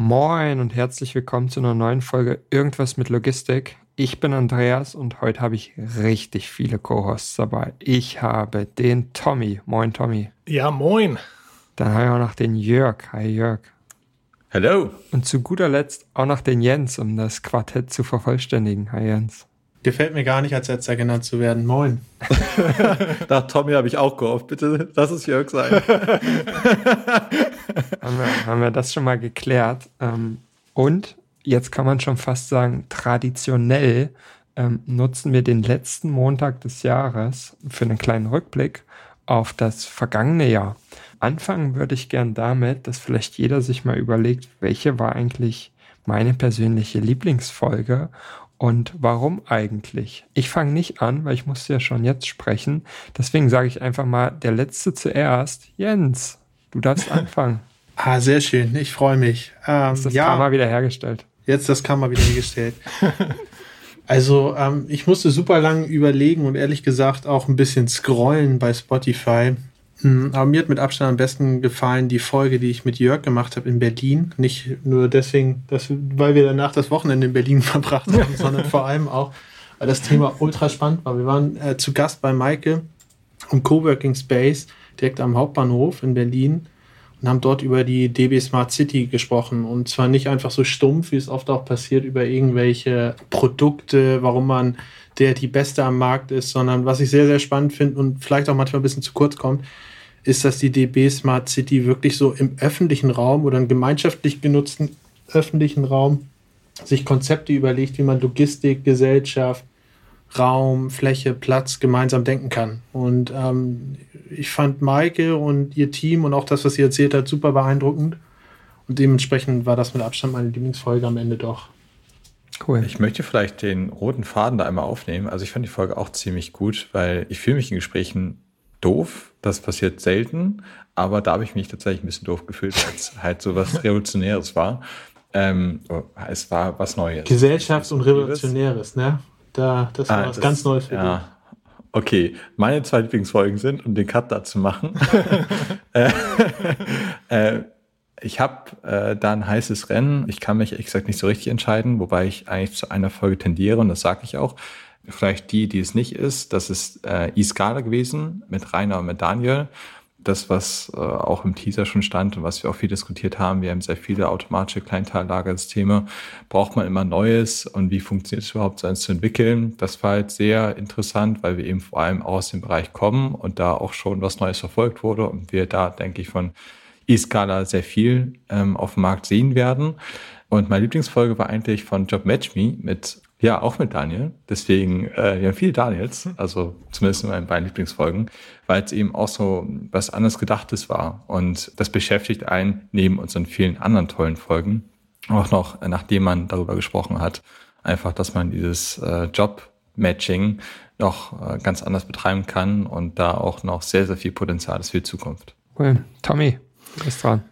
Moin und herzlich willkommen zu einer neuen Folge Irgendwas mit Logistik. Ich bin Andreas und heute habe ich richtig viele Co-Hosts dabei. Ich habe den Tommy. Moin, Tommy. Ja, moin. Dann habe ich auch noch den Jörg. Hi, Jörg. Hallo. Und zu guter Letzt auch noch den Jens, um das Quartett zu vervollständigen. Hi, Jens. Gefällt mir gar nicht, als letzter genannt zu werden. Moin. Nach Tommy habe ich auch gehofft. Bitte lass es Jörg sein. haben, wir, haben wir das schon mal geklärt. Ähm, und jetzt kann man schon fast sagen, traditionell ähm, nutzen wir den letzten Montag des Jahres für einen kleinen Rückblick auf das vergangene Jahr. Anfangen würde ich gern damit, dass vielleicht jeder sich mal überlegt, welche war eigentlich meine persönliche Lieblingsfolge und warum eigentlich? Ich fange nicht an, weil ich musste ja schon jetzt sprechen. Deswegen sage ich einfach mal, der Letzte zuerst. Jens, du darfst anfangen. ah, sehr schön. Ich freue mich. Ähm, ist das ja, Karma wieder hergestellt? Jetzt das Karma wieder hergestellt. also ähm, ich musste super lang überlegen und ehrlich gesagt auch ein bisschen scrollen bei Spotify, aber mir hat mit Abstand am besten gefallen die Folge, die ich mit Jörg gemacht habe in Berlin. Nicht nur deswegen, dass, weil wir danach das Wochenende in Berlin verbracht haben, sondern vor allem auch, weil das Thema ultra spannend war. Wir waren äh, zu Gast bei Maike im Coworking Space direkt am Hauptbahnhof in Berlin und haben dort über die DB Smart City gesprochen. Und zwar nicht einfach so stumpf, wie es oft auch passiert, über irgendwelche Produkte, warum man der die beste am Markt ist, sondern was ich sehr, sehr spannend finde und vielleicht auch manchmal ein bisschen zu kurz kommt, ist, dass die DB Smart City wirklich so im öffentlichen Raum oder im gemeinschaftlich genutzten öffentlichen Raum sich Konzepte überlegt, wie man Logistik, Gesellschaft, Raum, Fläche, Platz gemeinsam denken kann. Und ähm, ich fand Maike und ihr Team und auch das, was sie erzählt hat, super beeindruckend. Und dementsprechend war das mit Abstand meine Lieblingsfolge am Ende doch. Cool. Ich möchte vielleicht den roten Faden da einmal aufnehmen. Also ich fand die Folge auch ziemlich gut, weil ich fühle mich in Gesprächen doof. Das passiert selten, aber da habe ich mich tatsächlich ein bisschen doof gefühlt, weil es halt so was Revolutionäres war. Ähm, oh, es war was Neues. Gesellschafts- und Revolutionäres, ne? Da, das war ah, was das, ganz Neues für ja. dich. Okay, meine zwei Lieblingsfolgen sind, um den Cut da zu machen. äh, äh, ich habe äh, da ein heißes Rennen. Ich kann mich exakt nicht so richtig entscheiden, wobei ich eigentlich zu einer Folge tendiere und das sage ich auch. Vielleicht die, die es nicht ist, das ist äh, E-Scala gewesen mit Rainer und mit Daniel. Das, was äh, auch im Teaser schon stand und was wir auch viel diskutiert haben, wir haben sehr viele automatische Kleinteillagersysteme. Braucht man immer Neues und wie funktioniert es überhaupt, so eins zu entwickeln? Das war halt sehr interessant, weil wir eben vor allem aus dem Bereich kommen und da auch schon was Neues verfolgt wurde und wir da, denke ich, von E-Scala sehr viel ähm, auf dem Markt sehen werden. Und meine Lieblingsfolge war eigentlich von Job Match Me mit, ja, auch mit Daniel. Deswegen, äh, wir haben viele Daniels, also zumindest in meinen beiden Lieblingsfolgen, weil es eben auch so was anderes Gedachtes war. Und das beschäftigt einen neben unseren vielen anderen tollen Folgen auch noch, nachdem man darüber gesprochen hat, einfach, dass man dieses äh, Job-Matching noch äh, ganz anders betreiben kann und da auch noch sehr, sehr viel Potenzial ist für die Zukunft. Cool. Tommy, Du bist dran.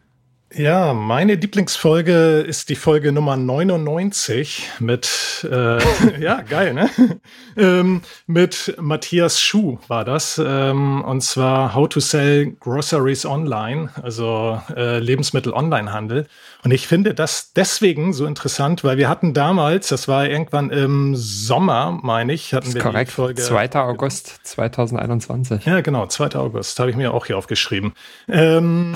Ja, meine Lieblingsfolge ist die Folge Nummer 99 mit, äh, ja, geil, ne? ähm, mit Matthias Schuh war das. Ähm, und zwar How to Sell Groceries Online, also äh, Lebensmittel-Online-Handel. Und ich finde das deswegen so interessant, weil wir hatten damals, das war irgendwann im Sommer, meine ich, hatten wir korrekt. die Folge. 2. August 2021. Ja, genau, 2. August, habe ich mir auch hier aufgeschrieben. Ähm,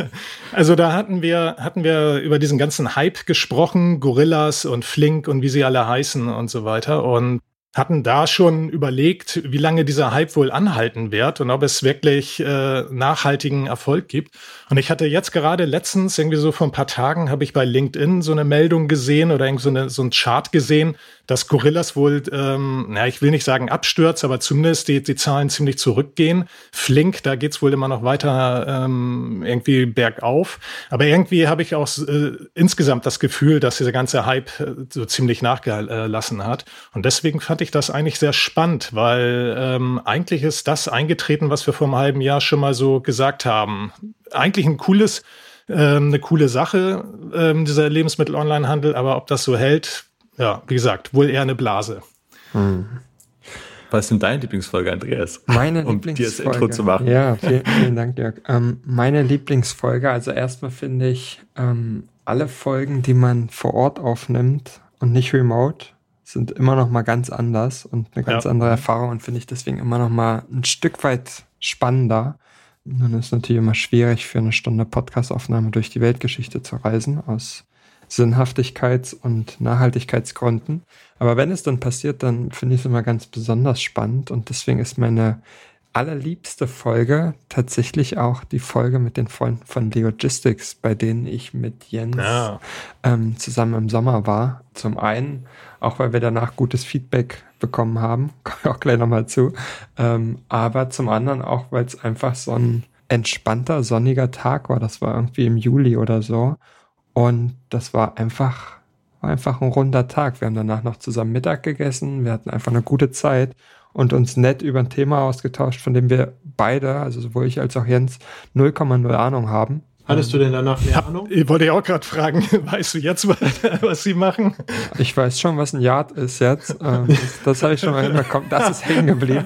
also da hatten wir, hatten wir über diesen ganzen Hype gesprochen, Gorillas und Flink und wie sie alle heißen und so weiter. Und hatten da schon überlegt, wie lange dieser Hype wohl anhalten wird und ob es wirklich äh, nachhaltigen Erfolg gibt. Und ich hatte jetzt gerade letztens, irgendwie so vor ein paar Tagen, habe ich bei LinkedIn so eine Meldung gesehen oder irgendwie so, eine, so ein Chart gesehen, dass Gorillas wohl, ähm, na, ich will nicht sagen abstürzt, aber zumindest die, die Zahlen ziemlich zurückgehen. Flink, da geht's wohl immer noch weiter ähm, irgendwie bergauf. Aber irgendwie habe ich auch äh, insgesamt das Gefühl, dass dieser ganze Hype äh, so ziemlich nachgelassen hat. Und deswegen fand ich das eigentlich sehr spannend, weil ähm, eigentlich ist das eingetreten, was wir vor einem halben Jahr schon mal so gesagt haben. Eigentlich ein cooles, ähm, eine coole Sache, ähm, dieser Lebensmittel-Online-Handel, aber ob das so hält, ja, wie gesagt, wohl eher eine Blase. Hm. Was ist denn deine Lieblingsfolge, Andreas? Meine um Lieblingsfolge. dir das Intro zu machen. Ja, vielen, vielen Dank, Dirk. Ähm, meine Lieblingsfolge, also erstmal finde ich ähm, alle Folgen, die man vor Ort aufnimmt und nicht remote, sind immer noch mal ganz anders und eine ganz ja. andere Erfahrung und finde ich deswegen immer noch mal ein Stück weit spannender. Nun ist es natürlich immer schwierig, für eine Stunde Podcastaufnahme durch die Weltgeschichte zu reisen, aus Sinnhaftigkeits- und Nachhaltigkeitsgründen. Aber wenn es dann passiert, dann finde ich es immer ganz besonders spannend und deswegen ist meine allerliebste Folge tatsächlich auch die Folge mit den Freunden von Logistics, bei denen ich mit Jens ja. ähm, zusammen im Sommer war. Zum einen, auch weil wir danach gutes Feedback bekommen haben, komme ich auch gleich nochmal zu. Ähm, aber zum anderen auch, weil es einfach so ein entspannter, sonniger Tag war. Das war irgendwie im Juli oder so. Und das war einfach, war einfach ein runder Tag. Wir haben danach noch zusammen Mittag gegessen. Wir hatten einfach eine gute Zeit und uns nett über ein Thema ausgetauscht, von dem wir beide, also sowohl ich als auch Jens, 0,0 Ahnung haben. Hattest du denn danach mehr ja, Ahnung? Ich wollte ja auch gerade fragen, weißt du jetzt, was sie machen? Ich weiß schon, was ein Yard ist jetzt. Ähm, das, das habe ich schon mal hinbekommen. Das ist hängen geblieben.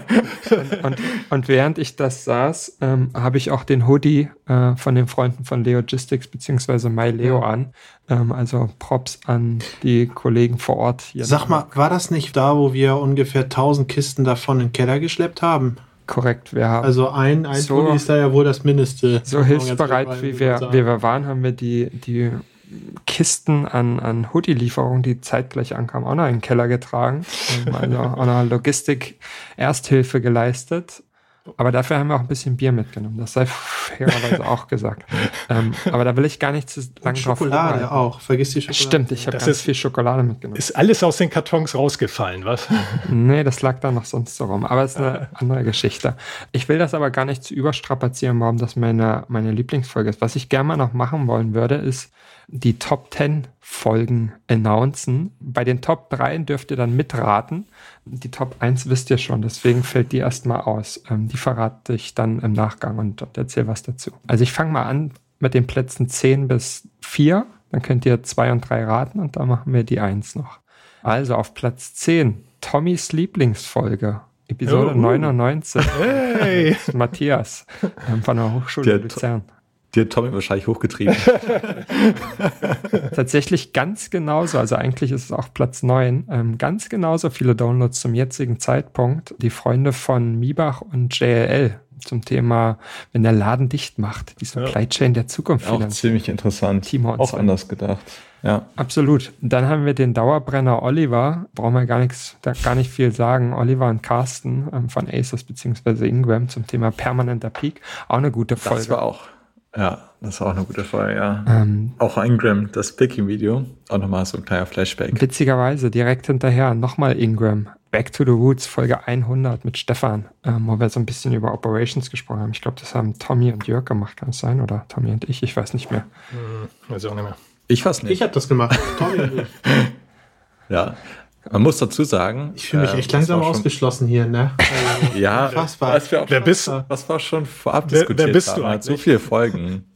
Und, und, und, während ich das saß, ähm, habe ich auch den Hoodie äh, von den Freunden von Leogistics beziehungsweise MyLeo an. Ähm, also Props an die Kollegen vor Ort hier. Sag mal, war das nicht da, wo wir ungefähr 1000 Kisten davon in den Keller geschleppt haben? Korrekt, wir haben. Also ein, ein so, ist da ja wohl das Mindeste. So hilfsbereit, wie wir, wie wir waren, haben wir die, die Kisten an, an Hoodie-Lieferungen, die zeitgleich ankamen, auch noch in den Keller getragen. Also auch noch Logistik-Ersthilfe geleistet. Aber dafür haben wir auch ein bisschen Bier mitgenommen. Das sei fairerweise auch gesagt. Ähm, aber da will ich gar nicht zu lange drauf Schokolade auch. Vergiss die Schokolade. Stimmt, ich habe ganz ist, viel Schokolade mitgenommen. Ist alles aus den Kartons rausgefallen, was? nee, das lag da noch sonst so rum. Aber es ist eine andere Geschichte. Ich will das aber gar nicht zu überstrapazieren, warum das meine, meine Lieblingsfolge ist. Was ich gerne mal noch machen wollen würde, ist die Top 10 Folgen announcen. Bei den Top 3 dürft ihr dann mitraten. Die Top 1 wisst ihr schon, deswegen fällt die erstmal aus. Ähm, die verrate ich dann im Nachgang und, und erzähle was dazu. Also ich fange mal an mit den Plätzen 10 bis 4. Dann könnt ihr 2 und 3 raten und dann machen wir die 1 noch. Also auf Platz 10, Tommys Lieblingsfolge. Episode oh, 99. Hey. Matthias ähm, von der Hochschule Luzern. Die hat Tommy wahrscheinlich hochgetrieben. Tatsächlich ganz genauso, also eigentlich ist es auch Platz 9, ähm, ganz genauso viele Downloads zum jetzigen Zeitpunkt. Die Freunde von Mibach und JLL zum Thema, wenn der Laden dicht macht, die Supply Chain der Zukunft. Auch ziemlich interessant. Timo auch so. anders gedacht. Ja. Absolut. Dann haben wir den Dauerbrenner Oliver. Brauchen wir gar nichts, da gar nicht viel sagen. Oliver und Carsten ähm, von Asus bzw. Ingram zum Thema permanenter Peak. Auch eine gute Folge. Das war auch ja, das war auch eine gute Folge, ja. Ähm, auch Ingram, das Picking-Video. Auch nochmal so ein kleiner Flashback. Witzigerweise, direkt hinterher nochmal Ingram. Back to the Roots, Folge 100 mit Stefan, ähm, wo wir so ein bisschen über Operations gesprochen haben. Ich glaube, das haben Tommy und Jörg gemacht, kann es sein? Oder Tommy und ich? Ich weiß nicht mehr. Hm, weiß auch nicht mehr. Ich weiß nicht. Ich habe das gemacht. Tommy und ich. ja, man muss dazu sagen. Ich fühle mich äh, echt langsam ausgeschlossen hier, ne? Also, ja, was wir auch wer bist, was wir schon vorab wer, diskutiert wer bist haben. Du eigentlich? so viele Folgen.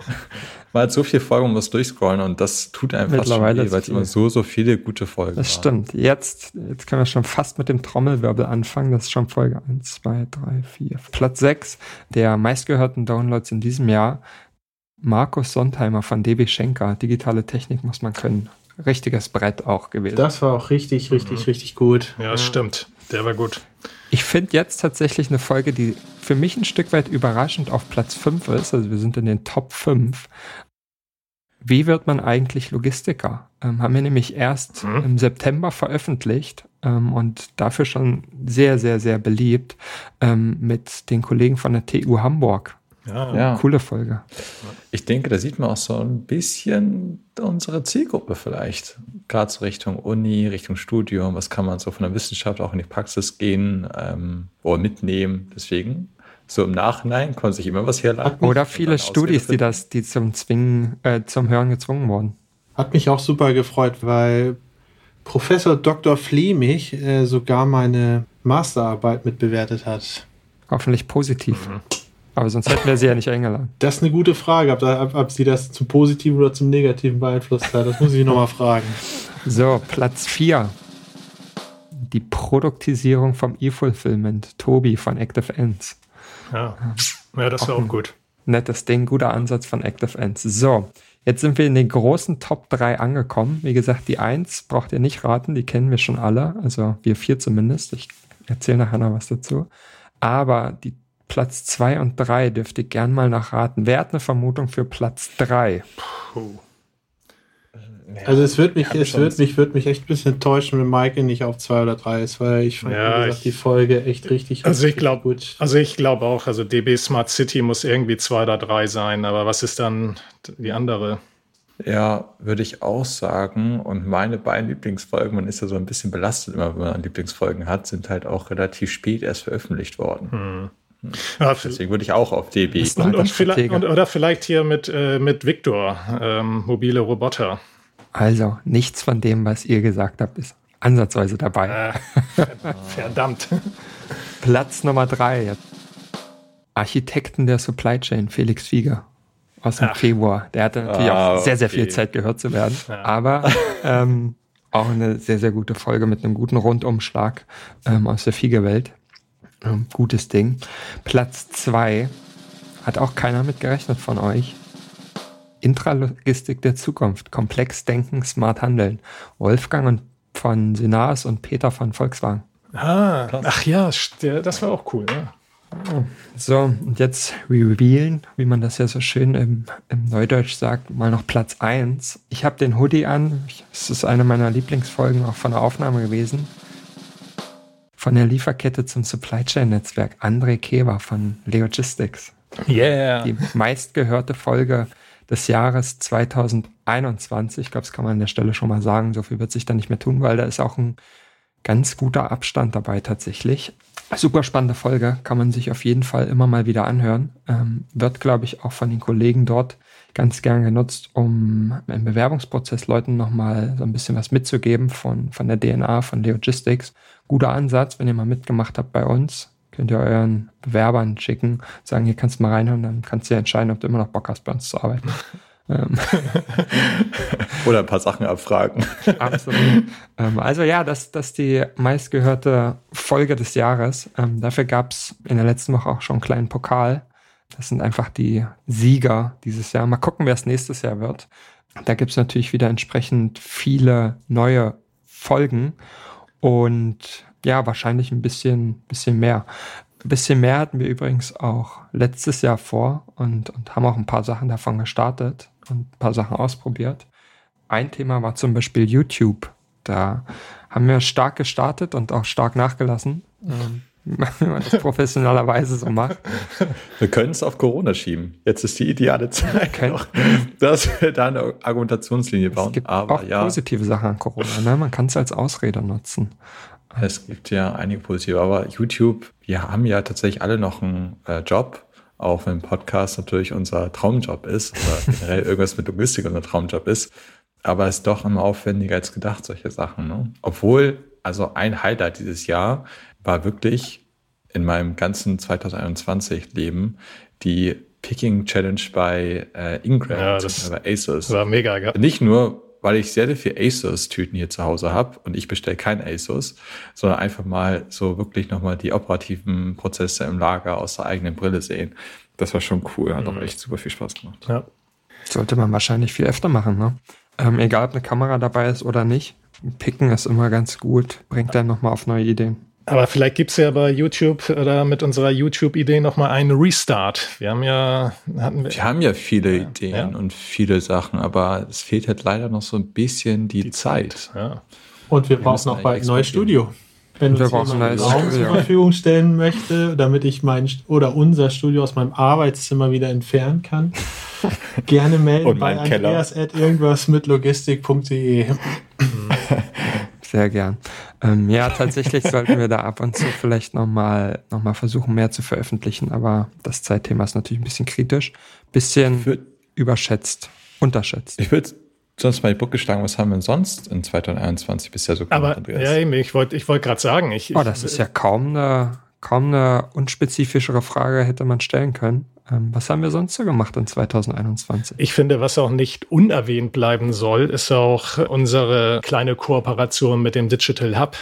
Man hat so viele Folgen, man muss durchscrollen und das tut einfach Mittlerweile schon weil es immer so, so viele gute Folgen Das waren. stimmt. Jetzt, jetzt können wir schon fast mit dem Trommelwirbel anfangen. Das ist schon Folge 1, 2, 3, 4. Platz 6 der meistgehörten Downloads in diesem Jahr. Markus Sontheimer von DB Schenker. Digitale Technik muss man können richtiges Brett auch gewesen. Das war auch richtig, richtig, mhm. richtig gut. Ja, das stimmt. Der war gut. Ich finde jetzt tatsächlich eine Folge, die für mich ein Stück weit überraschend auf Platz 5 ist. Also wir sind in den Top 5. Wie wird man eigentlich Logistiker? Ähm, haben wir nämlich erst mhm. im September veröffentlicht ähm, und dafür schon sehr, sehr, sehr beliebt ähm, mit den Kollegen von der TU Hamburg. Ja. ja. Coole Folge. Ich denke, da sieht man auch so ein bisschen unsere Zielgruppe vielleicht. Gerade so Richtung Uni, Richtung Studium. Was kann man so von der Wissenschaft auch in die Praxis gehen ähm, oder mitnehmen? Deswegen, so im Nachhinein konnte sich immer was herleiten. Oder viele Studis, die das, die zum Zwingen, äh, zum Hören gezwungen wurden. Hat mich auch super gefreut, weil Professor Dr. Flemich äh, sogar meine Masterarbeit mitbewertet hat. Hoffentlich positiv. Mhm. Aber sonst hätten wir sie ja nicht eingeladen. Das ist eine gute Frage, ob, ob, ob sie das zum Positiven oder zum Negativen beeinflusst hat. Das muss ich nochmal fragen. So, Platz 4. Die Produktisierung vom E-Fulfillment. Tobi von Active Ends. Ja, ja das war auch, auch gut. Nettes Ding, guter Ansatz von Active Ends. So, Jetzt sind wir in den großen Top 3 angekommen. Wie gesagt, die 1 braucht ihr nicht raten, die kennen wir schon alle. Also wir vier zumindest. Ich erzähle nachher noch was dazu. Aber die Platz 2 und 3 dürft ihr gern mal nachraten. Wer hat eine Vermutung für Platz 3? Puh. Also es wird mich, es wird mich, wird mich echt ein bisschen enttäuschen, wenn Michael nicht auf zwei oder drei ist, weil ich fand, ja, gesagt, die Folge echt richtig, also ich glaub, gut. Also ich glaube auch, also DB Smart City muss irgendwie zwei oder drei sein, aber was ist dann die andere? Ja, würde ich auch sagen. Und meine beiden Lieblingsfolgen, man ist ja so ein bisschen belastet immer, wenn man Lieblingsfolgen hat, sind halt auch relativ spät erst veröffentlicht worden. Hm. Ja, Deswegen würde ich auch auf DB. Und, und vielleicht, und, oder vielleicht hier mit, äh, mit Victor, ähm, mobile Roboter. Also, nichts von dem, was ihr gesagt habt, ist ansatzweise dabei. Äh, verdammt. Platz Nummer drei. Architekten der Supply Chain, Felix Fieger aus dem Ach. Februar. Der hatte natürlich ah, auch sehr, sehr viel Zeit gehört zu werden. Ja. Aber ähm, auch eine sehr, sehr gute Folge mit einem guten Rundumschlag ähm, aus der Fiegerwelt. Ähm, gutes Ding. Platz zwei hat auch keiner mit gerechnet von euch. Intralogistik der Zukunft. Komplex denken, smart handeln. Wolfgang von Sinas und Peter von Volkswagen. Ah, ach ja, das war auch cool, ja. So, und jetzt revealen, wie man das ja so schön im, im Neudeutsch sagt, mal noch Platz 1. Ich habe den Hoodie an. Es ist eine meiner Lieblingsfolgen auch von der Aufnahme gewesen. Von der Lieferkette zum Supply Chain Netzwerk. André Keber von Logistics. Yeah. Die meistgehörte Folge des Jahres 2021. Ich glaube, das kann man an der Stelle schon mal sagen. So viel wird sich da nicht mehr tun, weil da ist auch ein ganz guter Abstand dabei tatsächlich. Super spannende Folge, kann man sich auf jeden Fall immer mal wieder anhören. Ähm, wird, glaube ich, auch von den Kollegen dort ganz gern genutzt, um im Bewerbungsprozess Leuten nochmal so ein bisschen was mitzugeben von, von der DNA, von Logistics. Guter Ansatz, wenn ihr mal mitgemacht habt bei uns könnt ihr euren Bewerbern schicken, sagen, hier kannst du mal reinhören, dann kannst du ja entscheiden, ob du immer noch Bock hast, bei uns zu arbeiten. Ähm. Oder ein paar Sachen abfragen. Absolut. Ähm, also ja, das, das ist die meistgehörte Folge des Jahres. Ähm, dafür gab es in der letzten Woche auch schon einen kleinen Pokal. Das sind einfach die Sieger dieses Jahr. Mal gucken, wer es nächstes Jahr wird. Da gibt es natürlich wieder entsprechend viele neue Folgen. Und ja, wahrscheinlich ein bisschen, bisschen mehr. Ein bisschen mehr hatten wir übrigens auch letztes Jahr vor und, und haben auch ein paar Sachen davon gestartet und ein paar Sachen ausprobiert. Ein Thema war zum Beispiel YouTube. Da haben wir stark gestartet und auch stark nachgelassen. Ähm, wenn man das professionellerweise so macht. Wir können es auf Corona schieben. Jetzt ist die ideale Zeit, noch, dass wir da eine Argumentationslinie bauen. Es gibt Aber auch ja. positive Sachen an Corona. Ne? Man kann es als Ausrede nutzen. Es gibt ja einige positive, aber YouTube, wir haben ja tatsächlich alle noch einen äh, Job, auch wenn Podcast natürlich unser Traumjob ist oder generell irgendwas mit Logistik unser Traumjob ist. Aber es ist doch immer aufwendiger als gedacht, solche Sachen. Ne? Obwohl, also ein Highlight dieses Jahr war wirklich in meinem ganzen 2021 Leben die Picking Challenge bei äh, Ingram, ja, das bei Asus. War mega, gell? Nicht nur weil ich sehr, sehr viel ASUS-Tüten hier zu Hause habe und ich bestelle kein ASUS, sondern einfach mal so wirklich nochmal die operativen Prozesse im Lager aus der eigenen Brille sehen. Das war schon cool, hat mhm. auch echt super viel Spaß gemacht. Ja. Sollte man wahrscheinlich viel öfter machen, ne? Ähm, egal, ob eine Kamera dabei ist oder nicht. Picken ist immer ganz gut, bringt dann nochmal auf neue Ideen. Aber vielleicht gibt es ja bei YouTube oder mit unserer YouTube-Idee nochmal einen Restart. Wir haben ja, hatten wir. Wir haben ja viele ja, Ideen ja. und viele Sachen, aber es fehlt halt leider noch so ein bisschen die, die Zeit. Zeit. Ja. Und wir, wir brauchen auch bald ein neues Studio. Wenn wir uns jemand Raum zur Verfügung stellen möchte, damit ich mein oder unser Studio aus meinem Arbeitszimmer wieder entfernen kann, gerne melden bei Andreas at irgendwas mit logistik.de. Sehr gern. Ähm, ja, tatsächlich sollten wir da ab und zu vielleicht nochmal noch mal versuchen, mehr zu veröffentlichen, aber das Zeitthema ist natürlich ein bisschen kritisch, bisschen würd, überschätzt, unterschätzt. Ich würde sonst mal die Brücke schlagen, was haben wir sonst in 2021 bisher so gemacht, Aber, Andreas? Ja, eben, ich wollte ich wollt gerade sagen, ich, oh, das ist ja kaum eine, kaum eine unspezifischere Frage hätte man stellen können. Ähm, was haben wir sonst so gemacht in 2021? Ich finde, was auch nicht unerwähnt bleiben soll, ist auch unsere kleine Kooperation mit dem Digital Hub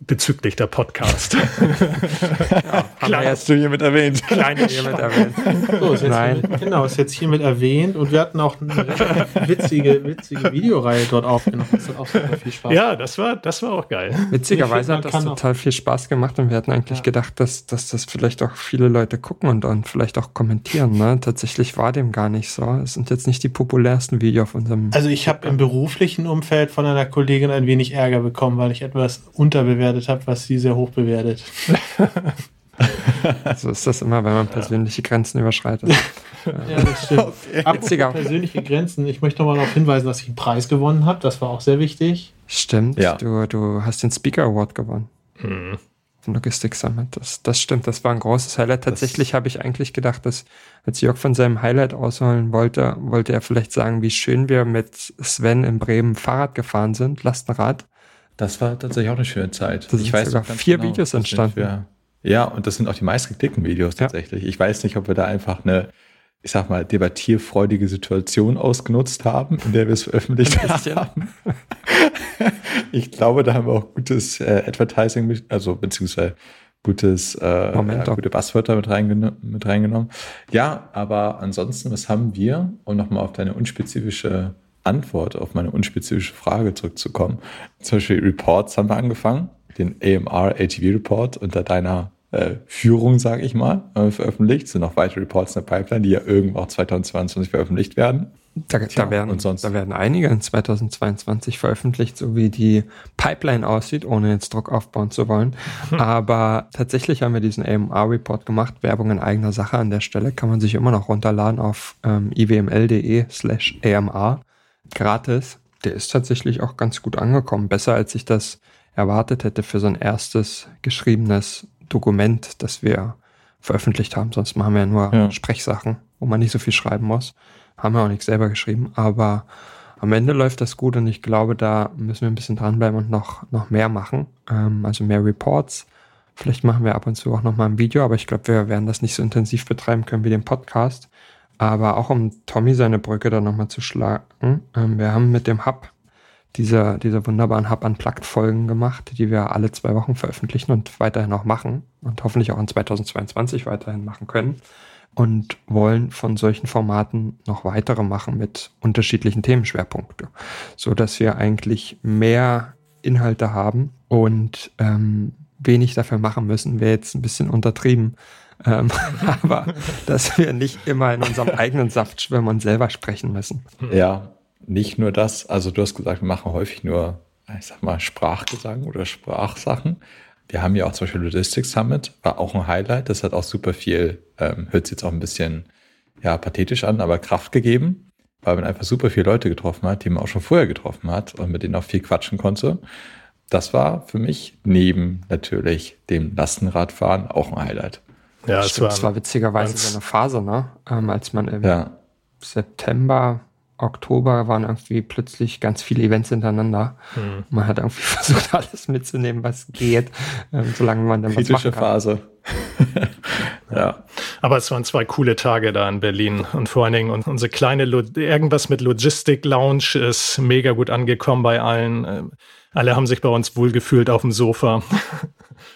bezüglich der Podcast. ja, Klein, hast du hiermit erwähnt. Kleine hiermit erwähnt. So, ist Nein. Mit, genau, ist jetzt hiermit erwähnt und wir hatten auch eine witzige, witzige Videoreihe dort aufgenommen. Das hat auch super viel Spaß Ja, das war, das war auch geil. Witzigerweise hat das total viel Spaß gemacht und wir hatten eigentlich ja. gedacht, dass, dass das vielleicht auch viele Leute gucken und dann vielleicht auch kommentieren. Ne? Tatsächlich war dem gar nicht so. Es sind jetzt nicht die populärsten Videos auf unserem. Also ich habe im beruflichen Umfeld von einer Kollegin ein wenig Ärger bekommen, weil ich etwas unterbewertet bewertet habe, was sie sehr hoch bewertet. so ist das immer, wenn man persönliche Grenzen überschreitet. ja, das stimmt. Witziger. Persönliche Grenzen. Ich möchte nochmal darauf hinweisen, dass ich einen Preis gewonnen habe. Das war auch sehr wichtig. Stimmt. Ja. Du, du hast den Speaker Award gewonnen. Hm. Logistik Summit. Das, das stimmt, das war ein großes Highlight. Tatsächlich habe ich eigentlich gedacht, dass als Jörg von seinem Highlight ausholen wollte, wollte er vielleicht sagen, wie schön wir mit Sven in Bremen Fahrrad gefahren sind, Lastenrad. Das war tatsächlich auch eine schöne Zeit. Das ich weiß sogar vier genau, Videos entstanden. Wir, ja, und das sind auch die meistgeklickten Videos tatsächlich. Ja. Ich weiß nicht, ob wir da einfach eine, ich sag mal, debattierfreudige Situation ausgenutzt haben, in der wir es veröffentlicht haben. ich glaube, da haben wir auch gutes äh, Advertising, also beziehungsweise gutes, äh, ja, gute Buzzwörter mit, reingen mit reingenommen. Ja, aber ansonsten, was haben wir, um nochmal auf deine unspezifische Antwort auf meine unspezifische Frage zurückzukommen. Zum Beispiel Reports haben wir angefangen, den AMR ATV Report unter deiner äh, Führung, sage ich mal, äh, veröffentlicht. Es sind noch weitere Reports in der Pipeline, die ja irgendwann auch 2022 veröffentlicht werden. Da, Tja, da, werden, da werden einige in 2022 veröffentlicht, so wie die Pipeline aussieht, ohne jetzt Druck aufbauen zu wollen. Aber tatsächlich haben wir diesen AMR-Report gemacht, Werbung in eigener Sache an der Stelle, kann man sich immer noch runterladen auf ähm, iwml.de slash AMR gratis. Der ist tatsächlich auch ganz gut angekommen. Besser als ich das erwartet hätte für so ein erstes geschriebenes Dokument, das wir veröffentlicht haben. Sonst machen wir ja nur ja. Sprechsachen, wo man nicht so viel schreiben muss. Haben wir auch nicht selber geschrieben, aber am Ende läuft das gut und ich glaube, da müssen wir ein bisschen dranbleiben und noch, noch mehr machen. Ähm, also mehr Reports. Vielleicht machen wir ab und zu auch noch mal ein Video, aber ich glaube, wir werden das nicht so intensiv betreiben können wie den Podcast. Aber auch um Tommy seine Brücke da nochmal zu schlagen, ähm, wir haben mit dem Hub diese, diese wunderbaren Hub Unplugged Folgen gemacht, die wir alle zwei Wochen veröffentlichen und weiterhin auch machen und hoffentlich auch in 2022 weiterhin machen können und wollen von solchen Formaten noch weitere machen mit unterschiedlichen Themenschwerpunkten, so dass wir eigentlich mehr Inhalte haben und ähm, wenig dafür machen müssen, wäre jetzt ein bisschen untertrieben. Ähm, aber dass wir nicht immer in unserem eigenen Saft schwimmen und selber sprechen müssen. Ja, nicht nur das. Also du hast gesagt, wir machen häufig nur, ich sag mal, Sprachgesang oder Sprachsachen. Wir haben ja auch zum Beispiel Logistics Summit, war auch ein Highlight. Das hat auch super viel, ähm, hört sich jetzt auch ein bisschen ja, pathetisch an, aber Kraft gegeben, weil man einfach super viele Leute getroffen hat, die man auch schon vorher getroffen hat und mit denen auch viel quatschen konnte. Das war für mich neben natürlich dem Lastenradfahren auch ein Highlight. Ja, es war, das war witzigerweise so eine Phase, ne? Ähm, als man im ja. September, Oktober waren irgendwie plötzlich ganz viele Events hintereinander. Hm. Man hat irgendwie versucht, alles mitzunehmen, was geht, ähm, solange man dann Kritische was machen kann. Phase. ja. Aber es waren zwei coole Tage da in Berlin und vor allen Dingen unsere kleine Lo irgendwas mit Logistik Lounge ist mega gut angekommen bei allen. Ähm, alle haben sich bei uns wohlgefühlt auf dem Sofa.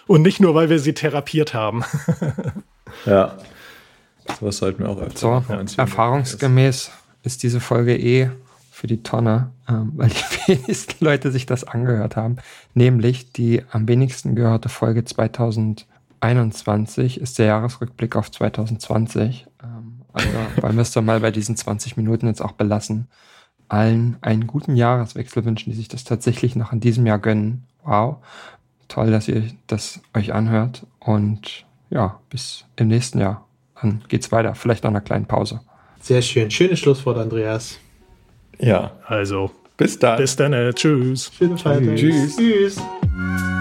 Und nicht nur, weil wir sie therapiert haben. ja. Sowas sollten wir auch öfter So, erfahrungsgemäß ist diese Folge eh für die Tonne, ähm, weil die wenigsten Leute sich das angehört haben. Nämlich die am wenigsten gehörte Folge 2021 ist der Jahresrückblick auf 2020. Ähm, also wollen wir es doch mal bei diesen 20 Minuten jetzt auch belassen. allen einen guten Jahreswechsel wünschen, die sich das tatsächlich noch in diesem Jahr gönnen. Wow. Toll, dass ihr das euch anhört. Und ja, bis im nächsten Jahr. Dann geht's weiter. Vielleicht nach einer kleinen Pause. Sehr schön. Schönes Schlusswort, Andreas. Ja. Also, bis dann. Bis dann. Äh, tschüss. Schöne Feiertag. Tschüss. Tschüss. tschüss.